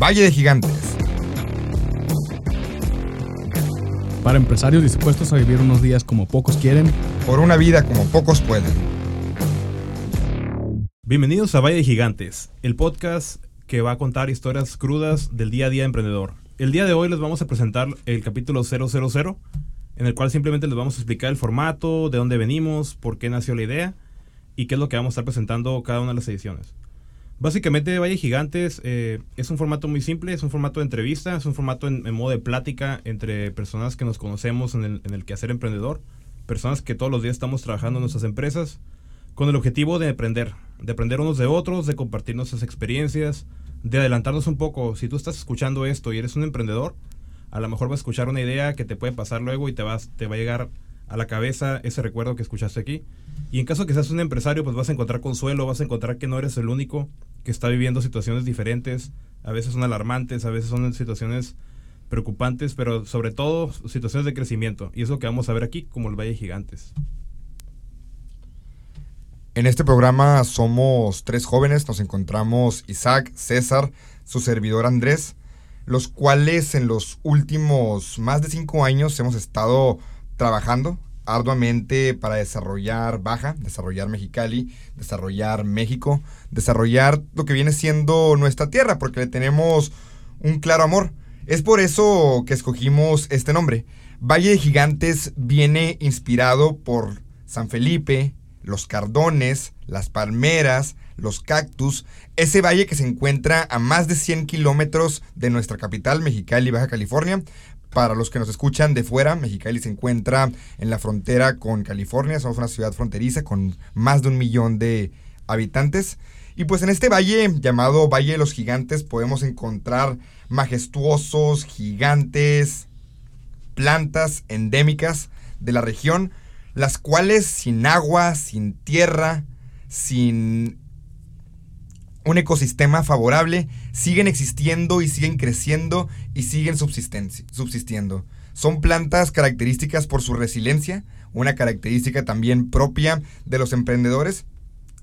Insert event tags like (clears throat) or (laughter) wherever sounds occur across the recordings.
Valle de Gigantes. Para empresarios dispuestos a vivir unos días como pocos quieren. Por una vida como pocos pueden. Bienvenidos a Valle de Gigantes, el podcast que va a contar historias crudas del día a día emprendedor. El día de hoy les vamos a presentar el capítulo 000, en el cual simplemente les vamos a explicar el formato, de dónde venimos, por qué nació la idea y qué es lo que vamos a estar presentando cada una de las ediciones. Básicamente Valle Gigantes eh, es un formato muy simple, es un formato de entrevista, es un formato en, modo de plática entre personas que nos conocemos en el, en el quehacer emprendedor, personas que todos los días estamos trabajando en nuestras empresas, con el objetivo de aprender, de aprender unos de otros, de compartir nuestras experiencias, de adelantarnos un poco. Si tú estás escuchando esto y eres un emprendedor, a lo mejor vas a escuchar una idea que te puede pasar luego y te, vas, te va a llegar a la cabeza ese recuerdo que escuchaste aquí. Y en caso que seas un empresario, pues vas a encontrar consuelo, vas a encontrar que no eres el único que está viviendo situaciones diferentes, a veces son alarmantes, a veces son situaciones preocupantes, pero sobre todo situaciones de crecimiento. Y es lo que vamos a ver aquí como el Valle Gigantes. En este programa somos tres jóvenes, nos encontramos Isaac, César, su servidor Andrés, los cuales en los últimos más de cinco años hemos estado trabajando arduamente para desarrollar Baja, desarrollar Mexicali, desarrollar México, desarrollar lo que viene siendo nuestra tierra, porque le tenemos un claro amor. Es por eso que escogimos este nombre. Valle de Gigantes viene inspirado por San Felipe, los cardones, las palmeras, los cactus, ese valle que se encuentra a más de 100 kilómetros de nuestra capital, Mexicali, Baja California, para los que nos escuchan de fuera, Mexicali se encuentra en la frontera con California, somos una ciudad fronteriza con más de un millón de habitantes. Y pues en este valle llamado Valle de los Gigantes podemos encontrar majestuosos, gigantes, plantas endémicas de la región, las cuales sin agua, sin tierra, sin un ecosistema favorable, siguen existiendo y siguen creciendo y siguen subsistiendo. Son plantas características por su resiliencia, una característica también propia de los emprendedores.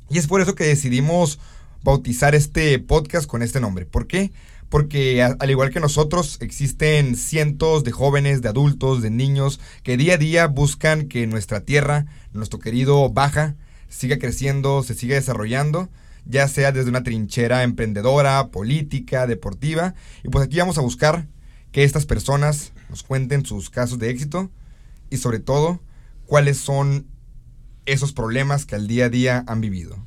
Y es por eso que decidimos bautizar este podcast con este nombre. ¿Por qué? Porque al igual que nosotros, existen cientos de jóvenes, de adultos, de niños que día a día buscan que nuestra tierra, nuestro querido Baja, siga creciendo, se siga desarrollando ya sea desde una trinchera emprendedora, política, deportiva. Y pues aquí vamos a buscar que estas personas nos cuenten sus casos de éxito y sobre todo cuáles son esos problemas que al día a día han vivido.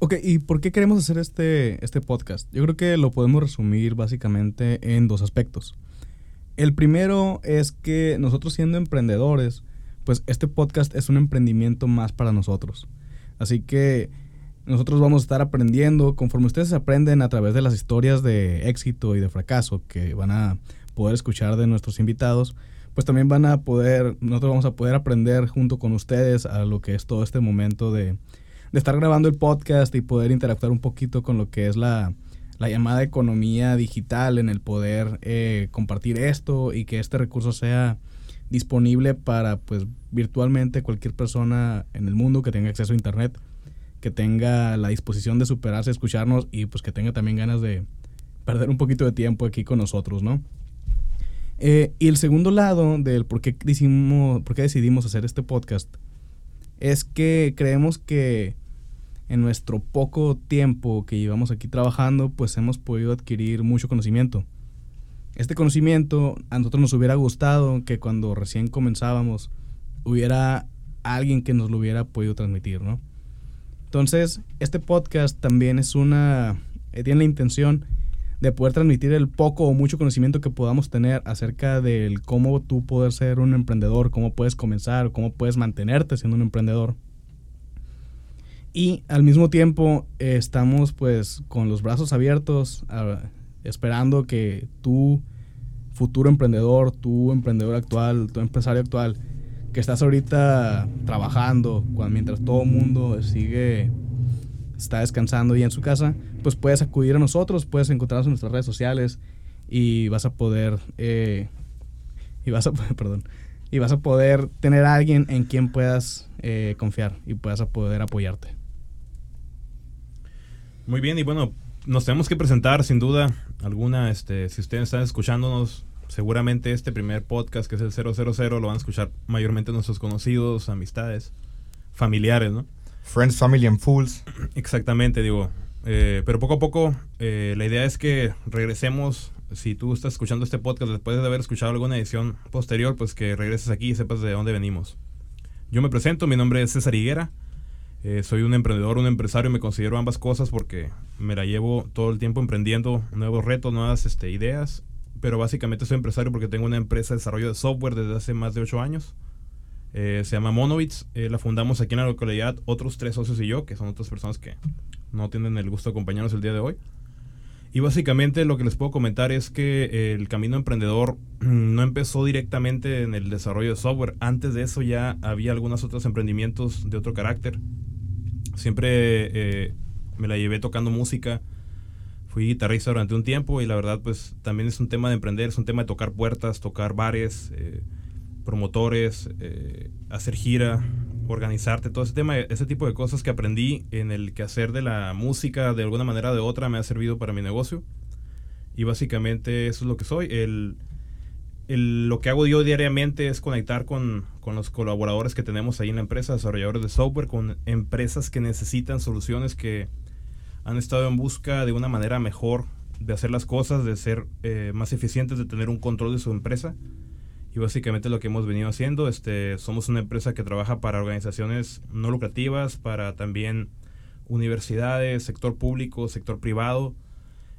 Ok, ¿y por qué queremos hacer este, este podcast? Yo creo que lo podemos resumir básicamente en dos aspectos. El primero es que nosotros siendo emprendedores, pues este podcast es un emprendimiento más para nosotros. Así que nosotros vamos a estar aprendiendo conforme ustedes aprenden a través de las historias de éxito y de fracaso que van a poder escuchar de nuestros invitados, pues también van a poder, nosotros vamos a poder aprender junto con ustedes a lo que es todo este momento de, estar grabando el podcast y poder interactuar un poquito con lo que es la, llamada economía digital, en el poder eh, compartir esto y que este recurso sea disponible para pues virtualmente cualquier persona en el mundo que tenga acceso a internet que tenga la disposición de superarse, escucharnos y pues que tenga también ganas de perder un poquito de tiempo aquí con nosotros, ¿no? Eh, y el segundo lado del por qué, decidimos, por qué decidimos hacer este podcast es que creemos que en nuestro poco tiempo que llevamos aquí trabajando, pues hemos podido adquirir mucho conocimiento. Este conocimiento a nosotros nos hubiera gustado que cuando recién comenzábamos hubiera alguien que nos lo hubiera podido transmitir, ¿no? Entonces, este podcast también es una, eh, tiene la intención de poder transmitir el poco o mucho conocimiento que podamos tener acerca del cómo tú puedes ser un emprendedor, cómo puedes comenzar, cómo puedes mantenerte siendo un emprendedor. Y al mismo tiempo eh, estamos pues con los brazos abiertos esperando que tú, futuro emprendedor, tu emprendedor actual, tu empresario actual, que estás ahorita trabajando, cuando, mientras todo el mundo sigue, está descansando y en su casa, pues puedes acudir a nosotros, puedes encontrarnos en nuestras redes sociales y vas a poder, eh, y vas a, (laughs) perdón, y vas a poder tener a alguien en quien puedas eh, confiar y puedas poder apoyarte. Muy bien, y bueno, nos tenemos que presentar sin duda alguna, este, si ustedes están escuchándonos, seguramente este primer podcast que es el 000 lo van a escuchar mayormente nuestros conocidos, amistades, familiares, ¿no? Friends, Family and Fools. Exactamente, digo. Eh, pero poco a poco, eh, la idea es que regresemos. Si tú estás escuchando este podcast después de haber escuchado alguna edición posterior, pues que regreses aquí y sepas de dónde venimos. Yo me presento, mi nombre es César Higuera. Eh, soy un emprendedor, un empresario, me considero ambas cosas porque me la llevo todo el tiempo emprendiendo nuevos retos, nuevas este, ideas. Pero básicamente soy empresario porque tengo una empresa de desarrollo de software desde hace más de 8 años. se llama Monobits. la fundamos aquí en la localidad, otros tres socios y yo, que son otras personas que no tienen el gusto de acompañarnos el día de hoy. Y básicamente lo que les puedo comentar es que el camino emprendedor (clears throat) no empezó directamente en el desarrollo de software. Antes de eso ya había algunos otros emprendimientos de otro carácter. Siempre eh, me la llevé tocando música. Fui guitarrista durante un tiempo y la verdad pues también es un tema de emprender, es un tema de tocar puertas, tocar bares, eh, promotores, eh, hacer gira, organizarte, todo ese tema, ese tipo de cosas que aprendí en el que hacer de la música de alguna manera o de otra me ha servido para mi negocio. Y básicamente eso es lo que soy. El, lo que hago yo diariamente es conectar con, con, los colaboradores que tenemos ahí en la empresa, desarrolladores de software, con empresas que necesitan soluciones que han estado en busca de una manera mejor de hacer las cosas, de ser eh, más eficientes, de tener un control de su empresa y básicamente lo que hemos venido haciendo, este, somos una empresa que trabaja para organizaciones no lucrativas, para también universidades, sector público, sector privado.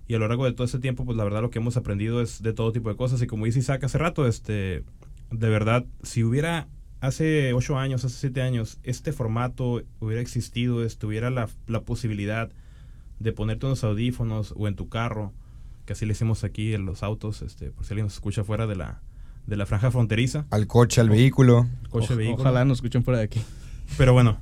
Y a lo largo de todo este tiempo, pues la verdad lo que hemos aprendido es de todo tipo de cosas. Y como dice Isaac hace rato, este, de verdad, si hubiera hace ocho años, hace siete años, este formato hubiera existido, estuviera la, la posibilidad de ponerte unos audífonos o en tu carro, que así le hicimos aquí en los autos, este, por si alguien nos escucha fuera de la, de la franja fronteriza. Al coche, al vehículo. Coche, vehículo. Ojalá nos escuchen fuera de aquí. Pero bueno,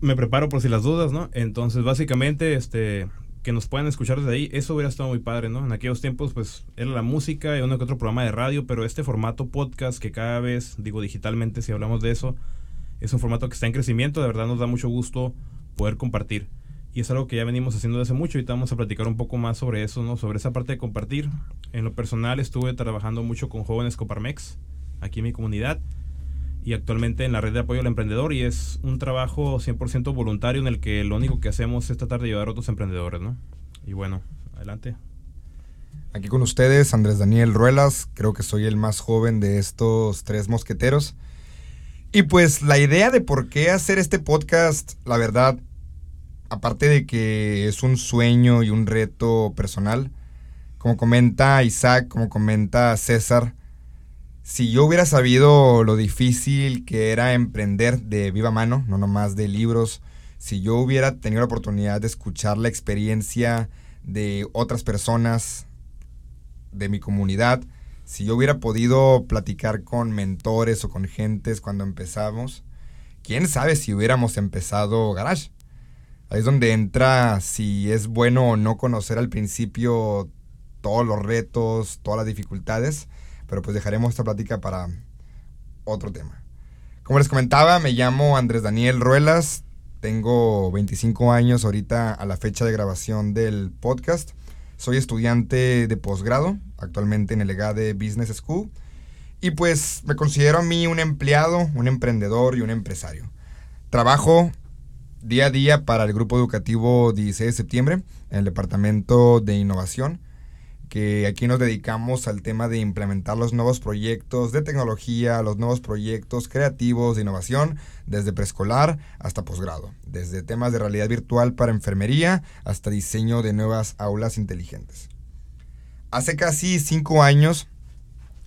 me preparo por si las dudas, ¿no? Entonces, básicamente, este, que nos puedan escuchar desde ahí, eso hubiera estado muy padre, ¿no? En aquellos tiempos, pues, era la música y uno que otro programa de radio, pero este formato podcast que cada vez, digo, digitalmente, si hablamos de eso, es un formato que está en crecimiento, de verdad nos da mucho gusto poder compartir. Y es algo que ya venimos haciendo desde mucho. y vamos a platicar un poco más sobre eso, ¿no? Sobre esa parte de compartir. En lo personal estuve trabajando mucho con jóvenes Coparmex, aquí en mi comunidad. Y actualmente en la red de apoyo al emprendedor. Y es un trabajo 100% voluntario en el que lo único que hacemos es tratar de ayudar a otros emprendedores, ¿no? Y bueno, adelante. Aquí con ustedes, Andrés Daniel Ruelas. Creo que soy el más joven de estos tres mosqueteros. Y pues la idea de por qué hacer este podcast, la verdad, aparte de que es un sueño y un reto personal, como comenta Isaac, como comenta César, si yo hubiera sabido lo difícil que era emprender de viva mano, no nomás de libros, si yo hubiera tenido la oportunidad de escuchar la experiencia de otras personas de mi comunidad, si yo hubiera podido platicar con mentores o con gentes cuando empezamos, quién sabe si hubiéramos empezado Garage. Ahí es donde entra si es bueno o no conocer al principio todos los retos, todas las dificultades, pero pues dejaremos esta plática para otro tema. Como les comentaba, me llamo Andrés Daniel Ruelas, tengo 25 años ahorita a la fecha de grabación del podcast. Soy estudiante de posgrado, actualmente en el EGADE Business School. Y pues me considero a mí un empleado, un emprendedor y un empresario. Trabajo día a día para el grupo educativo 16 de septiembre en el departamento de innovación que aquí nos dedicamos al tema de implementar los nuevos proyectos de tecnología, los nuevos proyectos creativos de innovación, desde preescolar hasta posgrado, desde temas de realidad virtual para enfermería hasta diseño de nuevas aulas inteligentes. Hace casi cinco años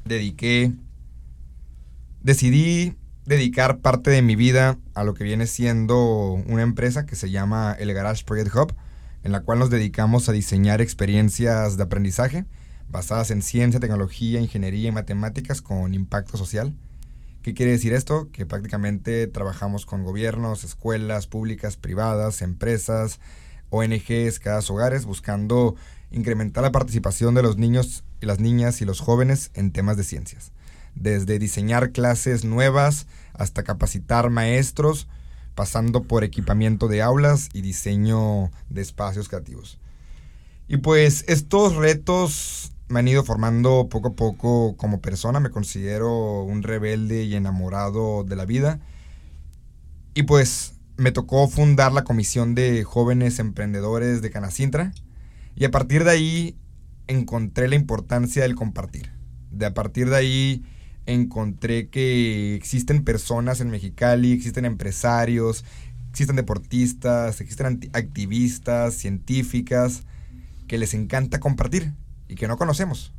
dediqué, decidí dedicar parte de mi vida a lo que viene siendo una empresa que se llama el Garage Project Hub, en la cual nos dedicamos a diseñar experiencias de aprendizaje basadas en ciencia, tecnología, ingeniería y matemáticas con impacto social. ¿Qué quiere decir esto? Que prácticamente trabajamos con gobiernos, escuelas públicas, privadas, empresas, ONGs, cada hogares, buscando incrementar la participación de los niños y las niñas y los jóvenes en temas de ciencias desde diseñar clases nuevas hasta capacitar maestros, pasando por equipamiento de aulas y diseño de espacios creativos. Y pues estos retos me han ido formando poco a poco como persona. Me considero un rebelde y enamorado de la vida. Y pues me tocó fundar la comisión de jóvenes emprendedores de Canacintra. Y a partir de ahí encontré la importancia del compartir. De a partir de ahí encontré que existen personas en Mexicali, existen empresarios, existen deportistas, existen activistas, científicas, que les encanta compartir y que no conocemos.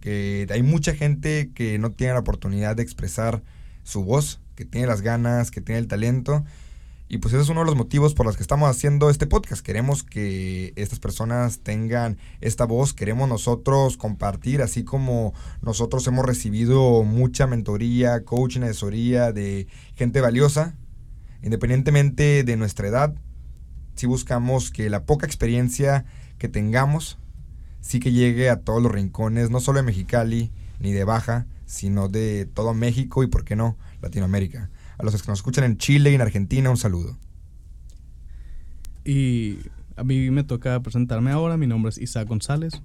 Que hay mucha gente que no tiene la oportunidad de expresar su voz, que tiene las ganas, que tiene el talento. Y pues ese es uno de los motivos por los que estamos haciendo este podcast. Queremos que estas personas tengan esta voz, queremos nosotros compartir, así como nosotros hemos recibido mucha mentoría, coaching, asesoría de gente valiosa, independientemente de nuestra edad, si buscamos que la poca experiencia que tengamos sí que llegue a todos los rincones, no solo de Mexicali ni de Baja, sino de todo México y, por qué no, Latinoamérica. A los que nos escuchan en Chile y en Argentina, un saludo. Y a mí me toca presentarme ahora. Mi nombre es Isaac González.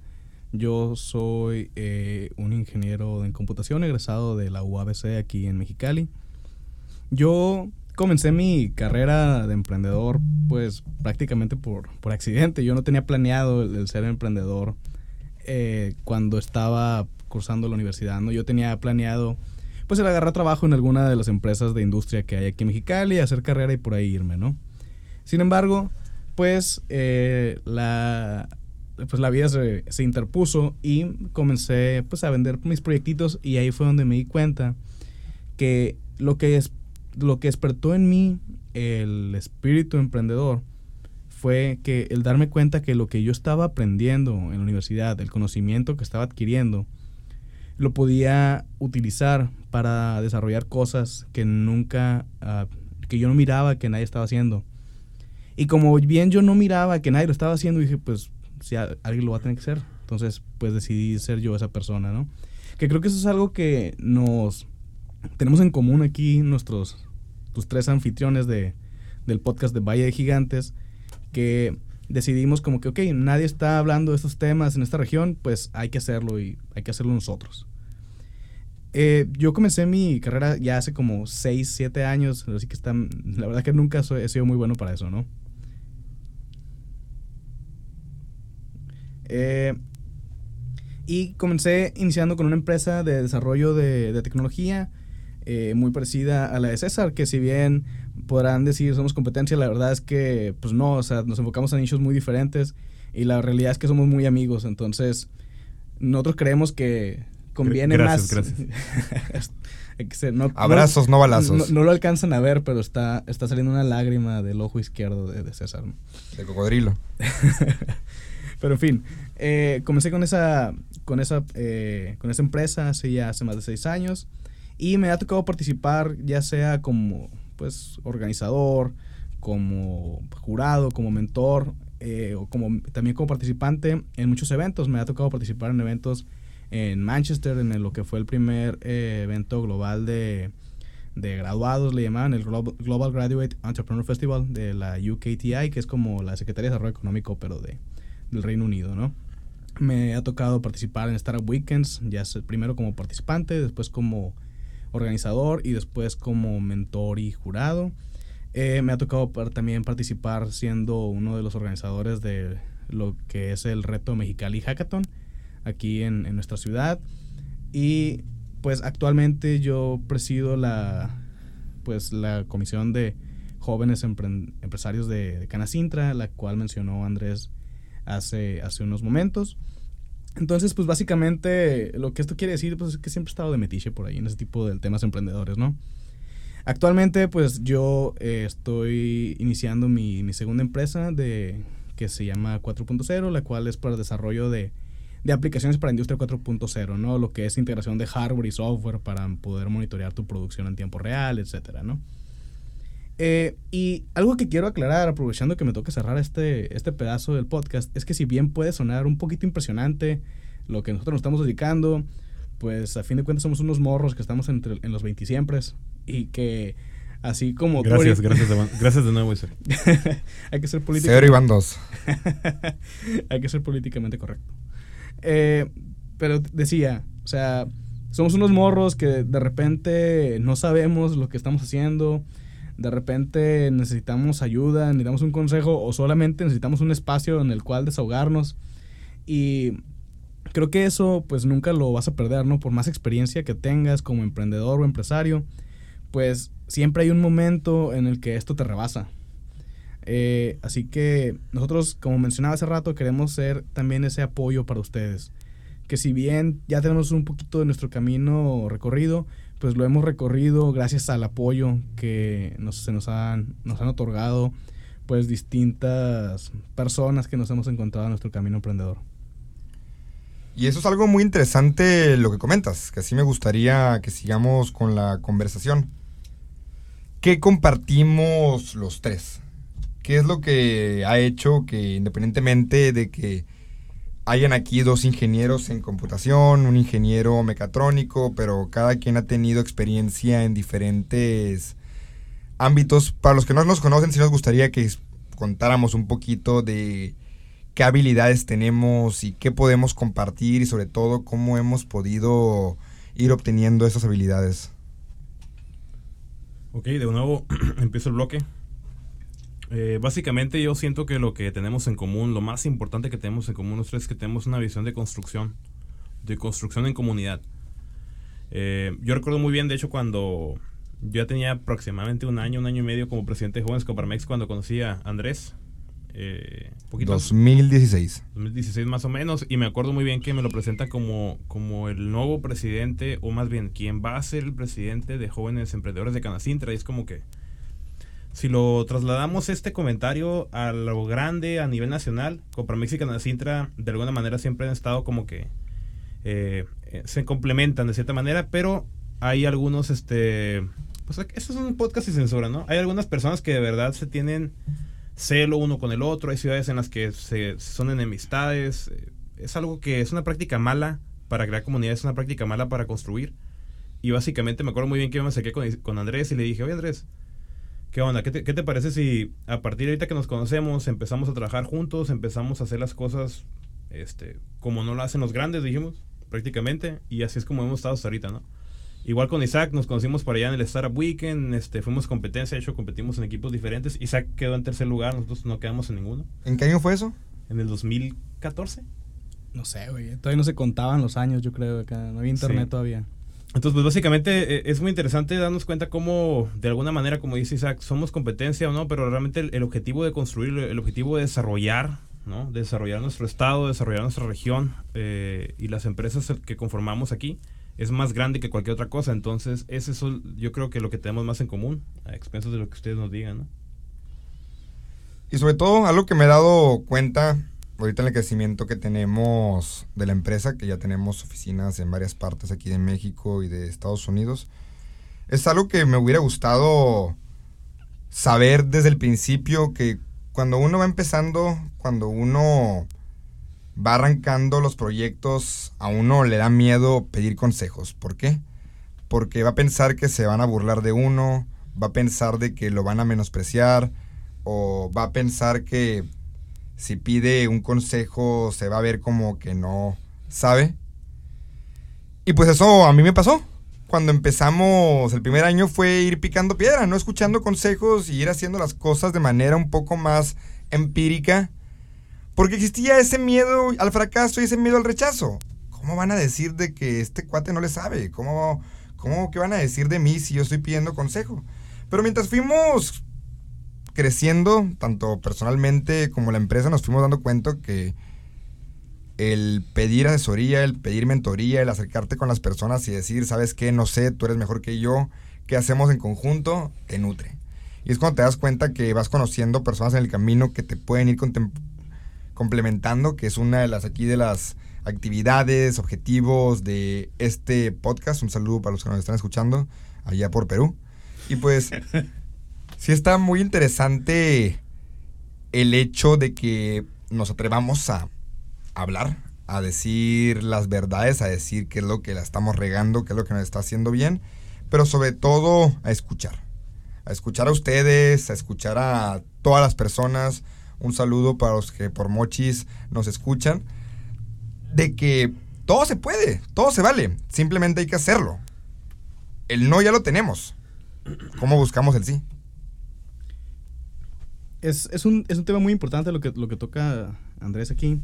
Yo soy eh, un ingeniero en computación egresado de la UABC aquí en Mexicali. Yo comencé mi carrera de emprendedor pues prácticamente por, por accidente. Yo no tenía planeado el, ser emprendedor eh, cuando estaba cursando la universidad. ¿no? Yo tenía planeado pues el agarrar trabajo en alguna de las empresas de industria que hay aquí en Mexicali, hacer carrera y por ahí irme, ¿no? Sin embargo, pues eh, la pues la vida se, se, interpuso y comencé pues a vender mis proyectitos y ahí fue donde me di cuenta que lo que es lo que despertó en mí el espíritu emprendedor fue que el darme cuenta que lo que yo estaba aprendiendo en la universidad, el conocimiento que estaba adquiriendo, lo podía utilizar para desarrollar cosas que nunca, ah, que yo no miraba que nadie estaba haciendo. Y como bien yo no miraba que nadie lo estaba haciendo, dije, pues si alguien lo va a tener que hacer. Entonces, pues decidí ser yo esa persona, ¿no? Que creo que eso es algo que nos tenemos en común aquí nuestros tus tres anfitriones de, del podcast de Valle de Gigantes, que decidimos como que, ok, nadie está hablando de estos temas en esta región, pues hay que hacerlo y hay que hacerlo nosotros. Eh, yo comencé mi carrera ya hace como 6, 7 años, así que está, la verdad que nunca he sido muy bueno para eso, ¿no? Eh, y comencé iniciando con una empresa de desarrollo de, de tecnología eh, muy parecida a la de César, que si bien podrán decir somos competencia, la verdad es que pues no, o sea, nos enfocamos en nichos muy diferentes y la realidad es que somos muy amigos, entonces nosotros creemos que conviene más. Gracias. (laughs) Abrazos, no, balazos. No, lo alcanzan a ver, pero está, está saliendo una lágrima del ojo izquierdo de, César. De cocodrilo. (laughs) pero en fin, eh, comencé con esa, con, esa, eh, con esa empresa hace ya hace más de seis años. Y me ha tocado participar ya sea como pues organizador, como jurado, como mentor, eh, o como también como participante en muchos eventos. Me ha tocado participar en eventos en Manchester, en lo que fue el primer eh, evento global de, de graduados, le llamaban el Global Graduate Entrepreneur Festival de la UKTI, que es como la Secretaría de Desarrollo Económico, pero de, del Reino Unido, ¿no? Me ha tocado participar en Startup Weekends, ya primero como participante, después como organizador y después como mentor y jurado. Eh, me ha tocado también participar siendo uno de los organizadores de lo que es el reto Mexicali Hackathon aquí en, nuestra ciudad. Y pues actualmente yo presido la, pues, la comisión de jóvenes empresarios de, de Canacintra, la cual mencionó Andrés hace, hace unos momentos. Entonces, pues básicamente lo que esto quiere decir pues, es que siempre he estado de metiche por ahí en ese tipo de temas emprendedores, ¿no? Actualmente, pues yo eh, estoy iniciando mi, mi, segunda empresa de, que se llama 4.0, la cual es para el desarrollo de, de aplicaciones para industria 4.0, ¿no? Lo que es integración de hardware y software para poder monitorear tu producción en tiempo real, etcétera, ¿no? Eh, y algo que quiero aclarar, aprovechando que me toca cerrar este, este pedazo del podcast, es que si bien puede sonar un poquito impresionante lo que nosotros nos estamos dedicando, pues a fin de cuentas somos unos morros que estamos entre, en los 20 siempre y que Así como... Gracias, gracias de, gracias de nuevo, Isaac. (laughs) Hay que ser Cero políticamente... y van dos. (laughs) Hay que ser políticamente correcto. Eh, pero decía, o sea, somos unos morros que de repente no sabemos lo que estamos haciendo, de repente necesitamos ayuda, necesitamos un consejo o solamente necesitamos un espacio en el cual desahogarnos. Y creo que eso pues nunca lo vas a perder, ¿no? Por más experiencia que tengas como emprendedor o empresario, pues siempre hay un momento en el que esto te rebasa. Eh, así que nosotros, como mencionaba hace rato, queremos ser también ese apoyo para ustedes. Que si bien ya tenemos un poquito de nuestro camino recorrido, pues lo hemos recorrido gracias al apoyo que nos, se nos han, nos han otorgado pues distintas personas que nos hemos encontrado en nuestro camino emprendedor. Y eso es algo muy interesante lo que comentas, que así me gustaría que sigamos con la conversación. ¿Qué compartimos los tres? ¿Qué es lo que ha hecho que independientemente de que hayan aquí dos ingenieros en computación, un ingeniero mecatrónico, pero cada quien ha tenido experiencia en diferentes ámbitos. Para los que no nos conocen, sí nos gustaría que contáramos un poquito de qué habilidades tenemos y qué podemos compartir y sobre todo cómo hemos podido ir obteniendo esas habilidades. Ok, de nuevo (clears throat) empiezo el bloque. Eh, básicamente yo siento que lo que tenemos en común, lo más importante que tenemos en común los tres es que tenemos una visión de construcción, de construcción en comunidad. Eh, yo recuerdo muy bien, de hecho, cuando yo ya tenía aproximadamente un año, un año y medio como presidente de Jóvenes Coparmex, cuando conocí a Andrés, eh, poquito 2016. 2016 más o menos, y me acuerdo muy bien que me lo presentan como, como el nuevo presidente, o más bien, quien va a ser el presidente de Jóvenes Emprendedores de Canacintra, y es como que si lo trasladamos este comentario a lo grande a nivel nacional, Coparmex y Canacintra de alguna manera siempre han estado como que eh, eh, se complementan de cierta manera, pero hay algunos, este, pues eso es un podcast y censura, ¿no? Hay algunas personas que de verdad se tienen celo uno con el otro, hay ciudades en las que son enemistades, eh, es algo que es una práctica mala para crear comunidades, es una práctica mala para construir. Y básicamente me acuerdo muy bien que yo me acerqué con, con Andrés y le dije, oye Andrés, ¿Qué onda? ¿Qué te, ¿Qué te, parece si a partir de ahorita que nos conocemos empezamos a trabajar juntos, empezamos a hacer las cosas este, como no lo hacen los grandes, dijimos, prácticamente, y así es como hemos estado hasta ahorita, ¿no? Igual con Isaac nos conocimos por allá en el Startup Weekend, este, fuimos competencia, de hecho competimos en equipos diferentes. Isaac quedó en tercer lugar, nosotros no quedamos en ninguno. ¿En qué año fue eso? En el 2014. No sé, güey. Todavía no se contaban los años, yo creo. Acá. No había internet Sí. todavía. Entonces, pues básicamente eh, es muy interesante darnos cuenta cómo, de alguna manera, como dice Isaac, somos competencia o no, pero realmente el, objetivo de construir, el objetivo de desarrollar, ¿no? De desarrollar nuestro estado, desarrollar nuestra región eh, y las empresas que conformamos aquí es más grande que cualquier otra cosa. Entonces, es el- yo creo que lo que tenemos más en común, a expensas de lo que ustedes nos digan, ¿no? Y sobre todo, algo que me he dado cuenta ahorita en el crecimiento que tenemos de la empresa, que ya tenemos oficinas en varias partes aquí de México y de Estados Unidos, es algo que me hubiera gustado saber desde el principio que cuando uno va empezando, cuando uno va arrancando los proyectos, a uno le da miedo pedir consejos. ¿Por qué? Porque va a pensar que se van a burlar de uno, va a pensar de que lo van a menospreciar, o va a pensar que si pide un consejo se va a ver como que no sabe. Y pues eso a mí me pasó. Cuando empezamos el primer año fue ir picando piedra, no escuchando consejos y ir haciendo las cosas de manera un poco más empírica. Porque existía ese miedo al fracaso y ese miedo al rechazo. ¿Cómo van a decir de que este cuate no le sabe? ¿Cómo, cómo que van a decir de mí si yo estoy pidiendo consejo? Pero mientras fuimos creciendo, tanto personalmente como la empresa, nos fuimos dando cuenta que el pedir asesoría, el pedir mentoría, el acercarte con las personas y decir, ¿sabes qué? No sé, tú eres mejor que yo, ¿qué hacemos en conjunto? Te nutre. Y es cuando te das cuenta que vas conociendo personas en el camino que te pueden ir complementando, que es una de las aquí de las actividades, objetivos de este podcast. Un saludo para los que nos están escuchando allá por Perú. Y pues (laughs) sí está muy interesante el hecho de que nos atrevamos a hablar, a decir las verdades, a decir qué es lo que la estamos regando, qué es lo que nos está haciendo bien, pero sobre todo a escuchar. a escuchar a ustedes, a escuchar a todas las personas. Un saludo para los que por mochis nos escuchan. De que todo se puede, todo se vale. Simplemente hay que hacerlo. El no ya lo tenemos. ¿Cómo buscamos el sí? Es, es, un, es un tema muy importante lo que, lo que toca Andrés aquí.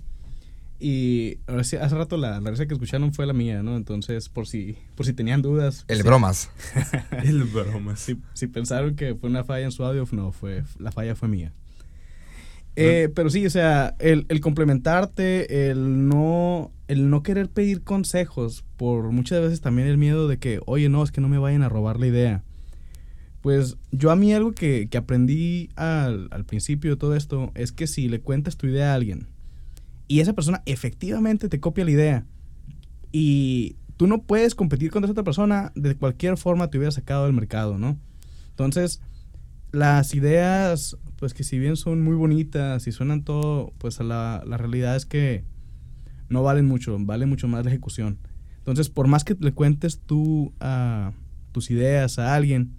Y hace rato la, la risa que escucharon fue la mía, ¿no? Entonces, por si, por si tenían dudas. El sí. bromas. (laughs) El bromas. Si, si pensaron que fue una falla en su audio, no, fue, la falla fue mía. Eh, pero sí, o sea, el, el, complementarte, el no, el no querer pedir consejos, por muchas veces también el miedo de que, oye, no, es que no me vayan a robar la idea. Pues yo a mí algo que, que aprendí al, al principio de todo esto es que si le cuentas tu idea a alguien y esa persona efectivamente te copia la idea y tú no puedes competir contra esa otra persona, de cualquier forma te hubiera sacado del mercado, ¿no? Entonces, las ideas, pues que si bien son muy bonitas y suenan todo, pues la, la realidad es que no valen mucho, vale mucho más la ejecución. Entonces, por más que le cuentes tú a tus ideas a alguien,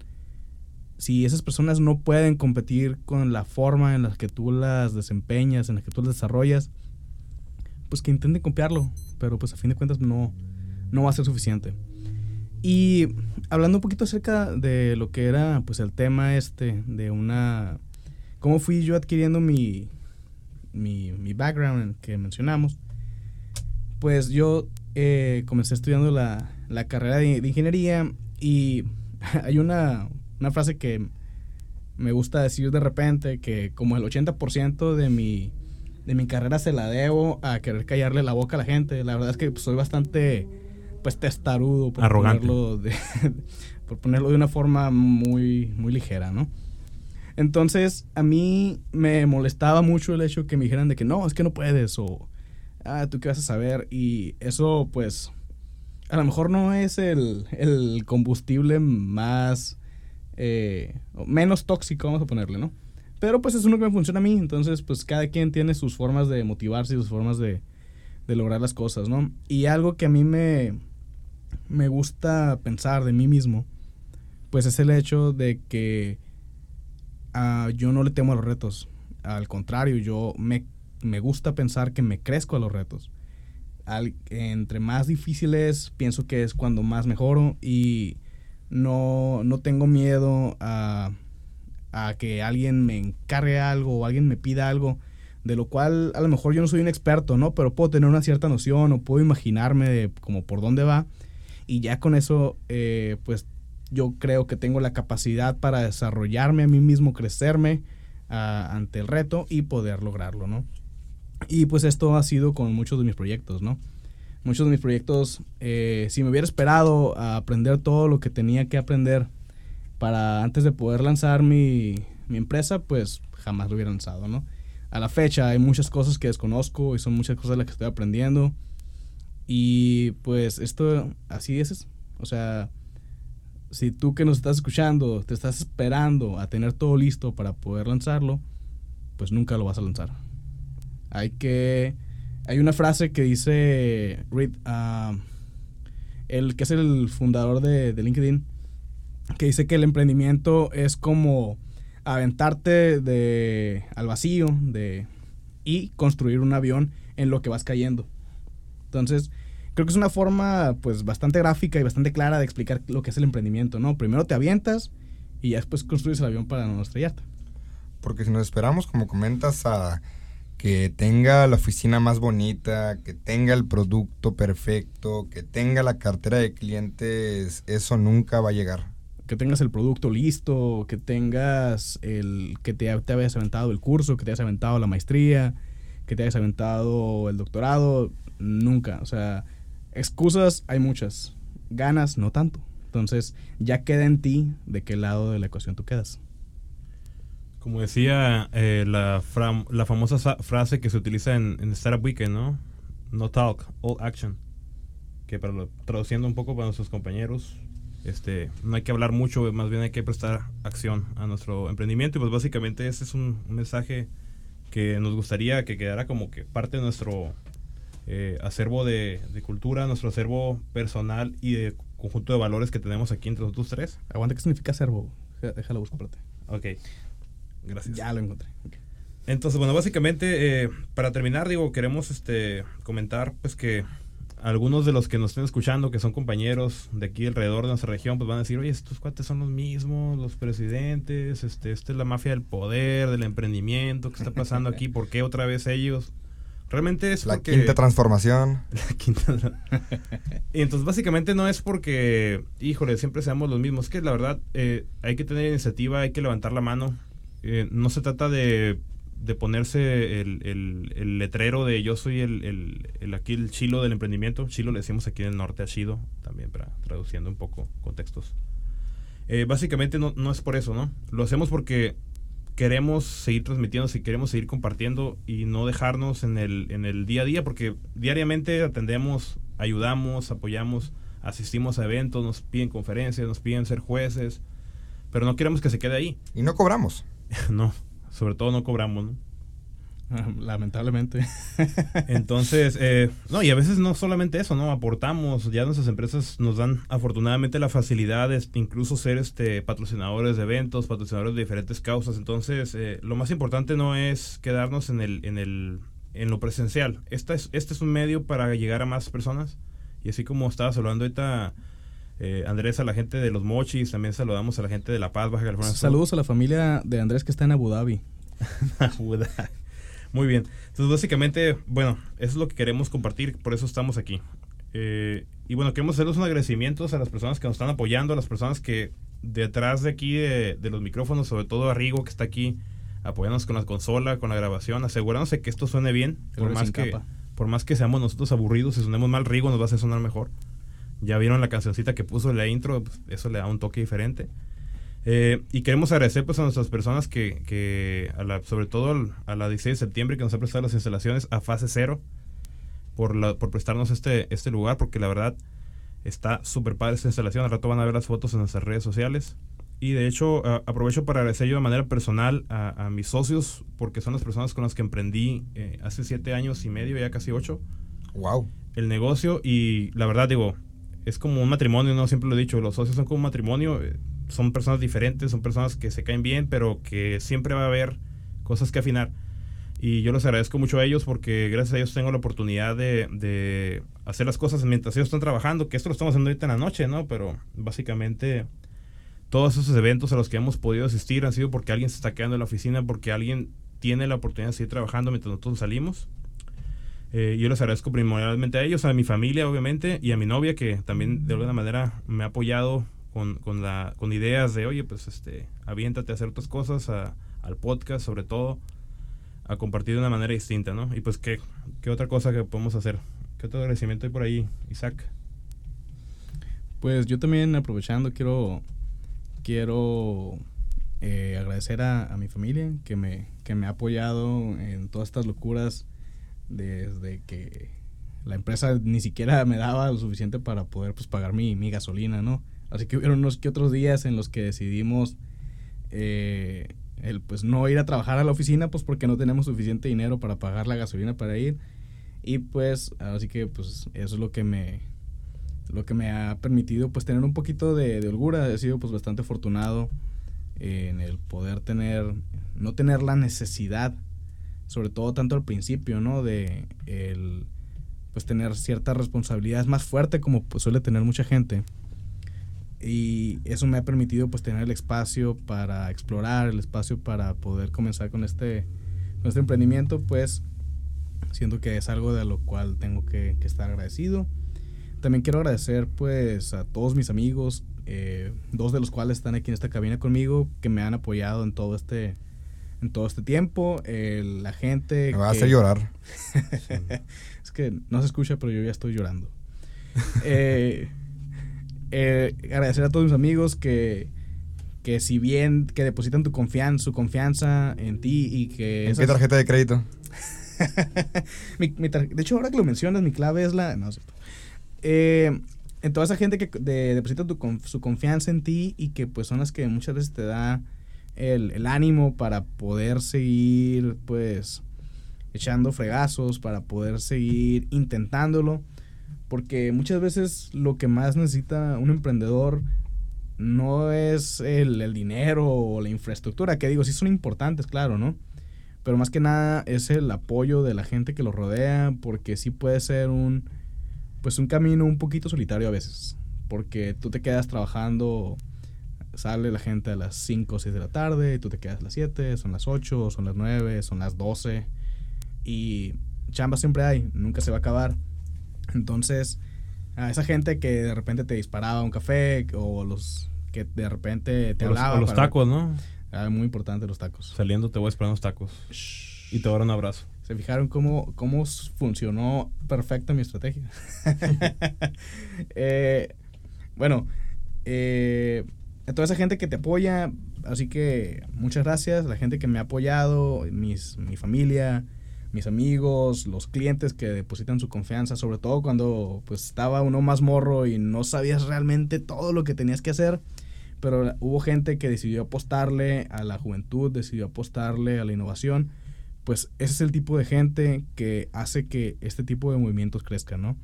si esas personas no pueden competir con la forma en la que tú las desempeñas, en la que tú las desarrollas, pues que intenten copiarlo, pero pues a fin de cuentas no, no va a ser suficiente. Y hablando un poquito acerca de lo que era pues el tema este, de una... cómo fui yo adquiriendo mi, mi, mi background que mencionamos, pues yo eh, comencé estudiando la, la carrera de, de, ingeniería y (laughs) hay una, una frase que me gusta decir de repente, que como el 80% de mi, de mi carrera se la debo a querer callarle la boca a la gente. La verdad es que pues, soy bastante pues testarudo por Arrogante. ponerlo de (laughs) por ponerlo de una forma muy muy ligera, ¿no? Entonces, a mí me molestaba mucho el hecho que me dijeran de que no, es que no puedes o ah, tú qué vas a saber y eso pues a lo mejor no es el, el combustible más eh, menos tóxico, vamos a ponerle, ¿no? Pero pues es uno que me funciona a mí, entonces pues cada quien tiene sus formas de motivarse y sus formas de, de lograr las cosas, ¿no? Y algo que a mí me, me gusta pensar de mí mismo, pues es el hecho de que uh, yo no le temo a los retos. Al contrario, yo me, me gusta pensar que me crezco a los retos. Entre más difíciles, pienso que es cuando más mejoro y no, no tengo miedo a, a que alguien me encargue algo o alguien me pida algo de lo cual a lo mejor yo no soy un experto, ¿no? Pero puedo tener una cierta noción o puedo imaginarme de como por dónde va y ya con eso, eh, pues yo creo que tengo la capacidad para desarrollarme a mí mismo, crecerme ante el reto y poder lograrlo, ¿no? Y pues esto ha sido con muchos de mis proyectos, ¿no? Muchos de mis proyectos, eh, si me hubiera esperado a aprender todo lo que tenía que aprender para antes de poder lanzar mi, mi empresa, pues jamás lo hubiera lanzado, ¿no? a la fecha hay muchas cosas que desconozco y son muchas cosas las que estoy aprendiendo. Y pues esto así es. O sea, si tú que nos estás escuchando te estás esperando a tener todo listo para poder lanzarlo, pues nunca lo vas a lanzar. Hay que... Hay una frase que dice Reed, uh, el que es el fundador de, de LinkedIn, que dice que el emprendimiento es como aventarte de, al vacío de, y construir un avión en lo que vas cayendo. Entonces, creo que es una forma pues bastante gráfica y bastante clara de explicar lo que es el emprendimiento, ¿no? Primero te avientas y ya después construyes el avión para no estrellarte. Porque si nos esperamos, como comentas, a que tenga la oficina más bonita, que tenga el producto perfecto, que tenga la cartera de clientes, eso nunca va a llegar que tengas el producto listo, que tengas el que te, te hayas aventado el curso, que te hayas aventado la maestría, que te hayas aventado el doctorado, nunca. O sea, excusas hay muchas, ganas no tanto. Entonces, ya queda en ti de qué lado de la ecuación tú quedas. Como decía eh, la, la, famosa frase que se utiliza en, en, Startup Weekend, ¿no? No talk, all action. Que para lo, traduciendo un poco para nuestros compañeros, este, no hay que hablar mucho, más bien hay que prestar acción a nuestro emprendimiento. Y pues básicamente ese es un, un mensaje que nos gustaría que quedara como que parte de nuestro eh, acervo de, de, cultura, nuestro acervo personal y de conjunto de valores que tenemos aquí entre nosotros tres. Aguanta, ¿qué significa acervo? Déjalo buscar para ti. Ok. Gracias. Ya lo encontré. Entonces, bueno, básicamente, eh, para terminar, digo, queremos este, comentar pues que algunos de los que nos estén escuchando, que son compañeros de aquí alrededor de nuestra región, pues van a decir, oye, estos cuates son los mismos, los presidentes, este, esta es la mafia del poder, del emprendimiento, ¿qué está pasando aquí? ¿Por qué otra vez ellos? Realmente es La porque... quinta transformación. (laughs) La quinta. y entonces básicamente no es porque, híjole, siempre seamos los mismos. Es que la verdad eh, hay que tener iniciativa, hay que levantar la mano. Eh, no se trata de, de ponerse el, el- letrero de yo soy el, el- el- aquí el chilo del emprendimiento. Chilo le decimos aquí en el norte a chido, también para traduciendo un poco contextos. Eh, básicamente no, no es por eso, ¿no? Lo hacemos porque queremos seguir transmitiendo, si queremos seguir compartiendo y no dejarnos en el, en el día a día, porque diariamente atendemos, ayudamos, apoyamos, asistimos a eventos, nos piden conferencias, nos piden ser jueces, pero no queremos que se quede ahí. Y no cobramos. (laughs) no, sobre todo no cobramos, ¿no? (laughs) Lamentablemente. (laughs) Entonces, eh, no, y a veces no solamente eso, ¿no? Aportamos, ya nuestras empresas nos dan afortunadamente la facilidad de incluso ser este patrocinadores de eventos, patrocinadores de diferentes causas. Entonces, eh, lo más importante no es quedarnos en el, en el, en lo presencial. Esta es, este es un medio para llegar a más personas. Y así como estabas hablando ahorita, eh, Andrés, a la gente de los mochis, también saludamos a la gente de La Paz, Baja California. Sur. Saludos a la familia de Andrés que está en Abu Dhabi. (laughs) Muy bien. Entonces, básicamente, bueno, eso es lo que queremos compartir, por eso estamos aquí. Eh, y bueno, queremos hacerles un agradecimiento a las personas que nos están apoyando, a las personas que detrás de aquí de, de los micrófonos, sobre todo a Rigo que está aquí apoyándonos con la consola, con la grabación, asegurándose que esto suene bien, por más, que, por más que seamos nosotros aburridos y sonemos mal, Rigo nos va a hacer sonar mejor. Ya vieron la cancioncita que puso en la intro, pues, eso le da un toque diferente. Eh, y queremos agradecer pues a nuestras personas que, que a la, sobre todo a la 16 de septiembre que nos ha prestado las instalaciones a fase cero por, la, por prestarnos este, este lugar porque la verdad está súper padre esta instalación. Al rato van a ver las fotos en nuestras redes sociales. Y de hecho a- aprovecho para agradecer yo de manera personal a, a mis socios porque son las personas con las que emprendí eh, hace siete años y medio, ya casi ocho Wow. el negocio y la verdad digo, es como un matrimonio, no siempre lo he dicho, los socios son como un matrimonio, eh, son personas diferentes, son personas que se caen bien, pero que siempre va a haber cosas que afinar. Y yo les agradezco mucho a ellos porque gracias a ellos tengo la oportunidad de, de hacer las cosas mientras ellos están trabajando, que esto lo estamos haciendo ahorita en la noche, ¿no? Pero básicamente todos esos eventos a los que hemos podido asistir han sido porque alguien se está quedando en la oficina, porque alguien tiene la oportunidad de seguir trabajando mientras nosotros salimos. Eh, yo les agradezco primordialmente a ellos, a mi familia obviamente y a mi novia que también de alguna manera me ha apoyado con, con, la, con ideas de, oye, pues este, aviéntate a hacer otras cosas, a- al podcast sobre todo, a compartir de una manera distinta, ¿no? Y pues, ¿qué, qué otra cosa que podemos hacer? ¿Qué otro agradecimiento hay por ahí, Isaac? Pues yo también aprovechando quiero quiero eh, agradecer a, a mi familia que me, que me ha apoyado en todas estas locuras desde que la empresa ni siquiera me daba lo suficiente para poder pues pagar mi, mi gasolina, ¿no? Así que hubieron unos que otros días en los que decidimos eh, el pues no ir a trabajar a la oficina pues porque no tenemos suficiente dinero para pagar la gasolina para ir y pues así que pues eso es lo que me lo que me ha permitido pues tener un poquito de, de holgura he sido pues bastante afortunado en el poder tener no tener la necesidad sobre todo tanto al principio no de el pues tener ciertas responsabilidades más fuerte como pues, suele tener mucha gente. Y eso me ha permitido pues tener el espacio para explorar el espacio para poder comenzar con este con este emprendimiento pues siento que es algo de lo cual tengo que, estar agradecido. También quiero agradecer pues a todos mis amigos eh, dos de los cuales están aquí en esta cabina conmigo que me han apoyado en todo este en todo este tiempo el- la gente Me va a hacer llorar. (laughs) es que no se escucha, pero yo ya estoy llorando. (laughs) Eh, eh, agradecer a todos mis amigos que, que si bien que depositan tu confianza, su confianza en ti y que... ¿En qué tarjeta de crédito? (laughs) mi- mi tar- de hecho, ahora que lo mencionas, mi clave es la... No, es cierto. Eh, en toda esa gente que de- deposita tu su confianza en ti y que pues son las que muchas veces te da el, el ánimo para poder seguir pues echando fregazos, para poder seguir intentándolo. Porque muchas veces lo que más necesita un emprendedor no es el, el dinero o la infraestructura, que digo, sí son importantes, claro, ¿no? Pero más que nada es el apoyo de la gente que lo rodea, porque sí puede ser un, pues un camino un poquito solitario a veces, porque tú te quedas trabajando, sale la gente a las 5 o 6 de la tarde, y tú te quedas a las 7, son las 8, son las 9, son las 12, y chamba siempre hay, nunca se va a acabar. Entonces, a esa gente que de repente te disparaba un café, o los que de repente te O los, hablaba. o los tacos, ¿no? Ah, muy importante los tacos. Saliendo te voy a esperar unos tacos. Y te voy a dar un abrazo. ¿Se fijaron cómo, cómo funcionó perfecta mi estrategia? (laughs) Eh, bueno, eh, a toda esa gente que te apoya, así que muchas gracias, la gente que me ha apoyado, mis, mi familia, mis amigos, los clientes que depositan su confianza, sobre todo cuando pues estaba uno más morro y no sabías realmente todo lo que tenías que hacer, pero hubo gente que decidió apostarle a la juventud, decidió apostarle a la innovación, pues ese es el tipo de gente que hace que este tipo de movimientos crezcan, ¿no?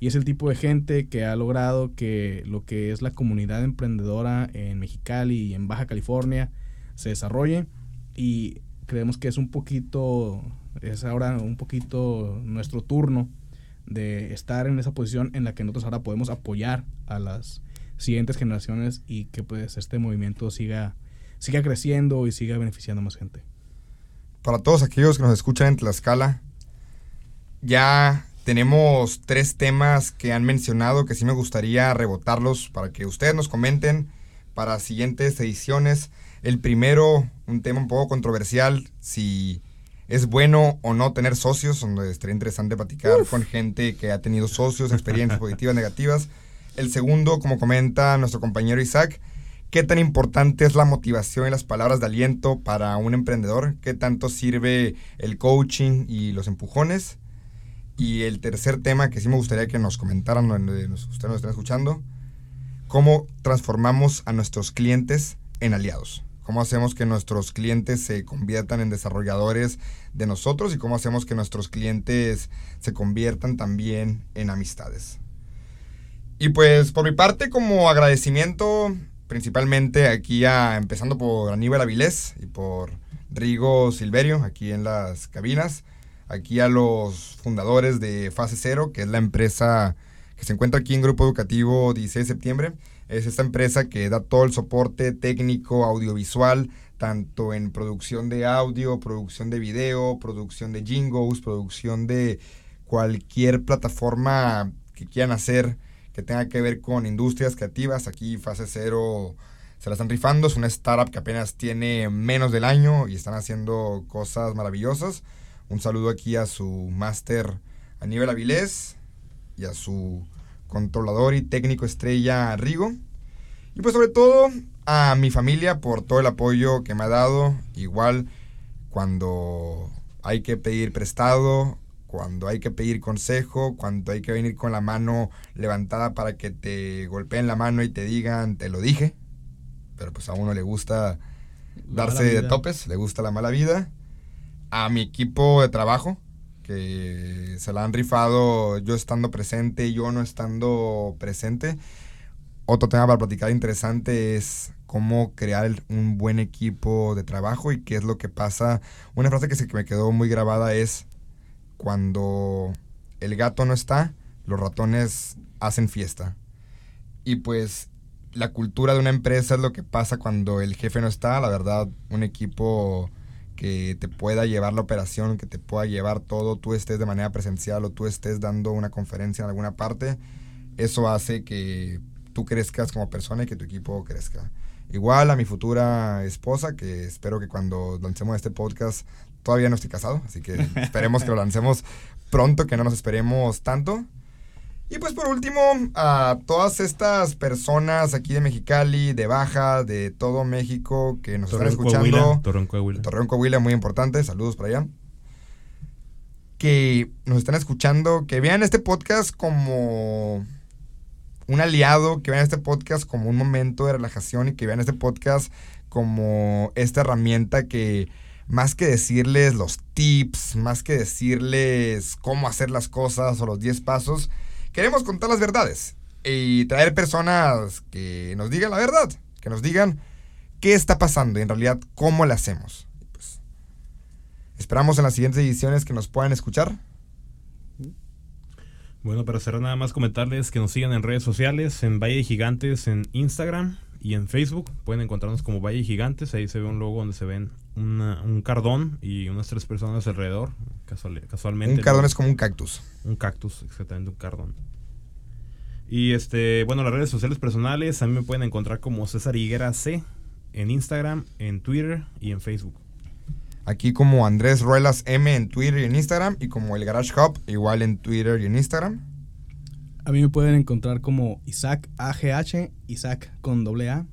Y es el tipo de gente que ha logrado que lo que es la comunidad emprendedora en Mexicali y en Baja California se desarrolle y creemos que es un poquito, es ahora un poquito nuestro turno de estar en esa posición en la que nosotros ahora podemos apoyar a las siguientes generaciones y que pues este movimiento siga, siga creciendo y siga beneficiando a más gente. Para todos aquellos que nos escuchan en Tlaxcala, ya tenemos tres temas que han mencionado que sí me gustaría rebotarlos para que ustedes nos comenten para siguientes ediciones. El primero, un tema un poco controversial, si es bueno o no tener socios, donde estaría interesante platicar con gente que ha tenido socios, experiencias (laughs) positivas, negativas. El segundo, como comenta nuestro compañero Isaac, ¿Qué tan importante es la motivación y las palabras de aliento para un emprendedor? ¿Qué tanto sirve el coaching y los empujones? Y el tercer tema que sí me gustaría que nos comentaran, nos- ustedes nos estén escuchando, ¿cómo transformamos a nuestros clientes en aliados? ¿Cómo hacemos que nuestros clientes se conviertan en desarrolladores de nosotros y cómo hacemos que nuestros clientes se conviertan también en amistades? Y pues por mi parte, como agradecimiento, principalmente aquí a, empezando por Aníbal Avilés y por Rigo Silverio, aquí en las cabinas, aquí a los fundadores de Fase Cero, que es la empresa que se encuentra aquí en Grupo Educativo 16 de septiembre. Es esta empresa que da todo el soporte técnico, audiovisual, tanto en producción de audio, producción de video, producción de jingles, producción de cualquier plataforma que quieran hacer que tenga que ver con industrias creativas. Aquí Fase Cero se la están rifando. Es una startup que apenas tiene menos del año y están haciendo cosas maravillosas. Un saludo aquí a su máster Aníbal Avilés y a su controlador y técnico estrella Rigo. Y pues sobre todo a mi familia por todo el apoyo que me ha dado. Igual cuando hay que pedir prestado, cuando hay que pedir consejo, cuando hay que venir con la mano levantada para que te golpeen la mano y te digan, te lo dije. Pero pues a uno le gusta darse de topes, le gusta la mala vida. A mi equipo de trabajo, que se la han rifado yo estando presente, yo no estando presente. Otro tema para platicar interesante es cómo crear un buen equipo de trabajo y qué es lo que pasa. Una frase que se me quedó muy grabada es cuando el gato no está, los ratones hacen fiesta. Y pues la cultura de una empresa es lo que pasa cuando el jefe no está. La verdad, un equipo que te pueda llevar la operación, que te pueda llevar todo, tú estés de manera presencial o tú estés dando una conferencia en alguna parte, eso hace que tú crezcas como persona y que tu equipo crezca. Igual a mi futura esposa, que espero que cuando lancemos este podcast todavía no estoy casado, así que (laughs) esperemos que lo lancemos pronto, que no nos esperemos tanto. Y pues por último, a todas estas personas aquí de Mexicali, de Baja, de todo México que nos Torreón, están escuchando. Coahuila. Torreón, Coahuila. Torreón, Coahuila, muy importante. Saludos para allá. Que nos están escuchando, que vean este podcast como un aliado, que vean este podcast como un momento de relajación y que vean este podcast como esta herramienta que más que decirles los tips, más que decirles cómo hacer las cosas o los 10 pasos, queremos contar las verdades. y traer personas que nos digan la verdad, que nos digan qué está pasando y en realidad cómo lo hacemos. Pues, esperamos en las siguientes ediciones que nos puedan escuchar. Bueno, para cerrar nada más comentarles que nos sigan en redes sociales, en Valle Gigantes, en Instagram y en Facebook. Pueden encontrarnos como Valle Gigantes. Ahí se ve un logo donde se ven un cardón y unas tres personas alrededor. casualmente. Un cardón es como un cactus. Un cactus, exactamente, un cardón. Y este, bueno, las redes sociales personales a mí me pueden encontrar como César Higuera C en Instagram, en Twitter y en Facebook. Aquí como Andrés Ruelas M en Twitter y en Instagram y como el Garage Hub igual en Twitter y en Instagram. A mí me pueden encontrar como Isaac AGH, Isaac con doble A,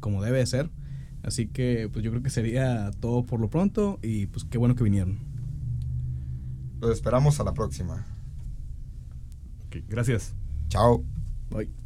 como debe ser. Así que pues yo creo que sería todo por lo pronto y pues qué bueno que vinieron. Los esperamos a la próxima. gracias. Chao. Bye.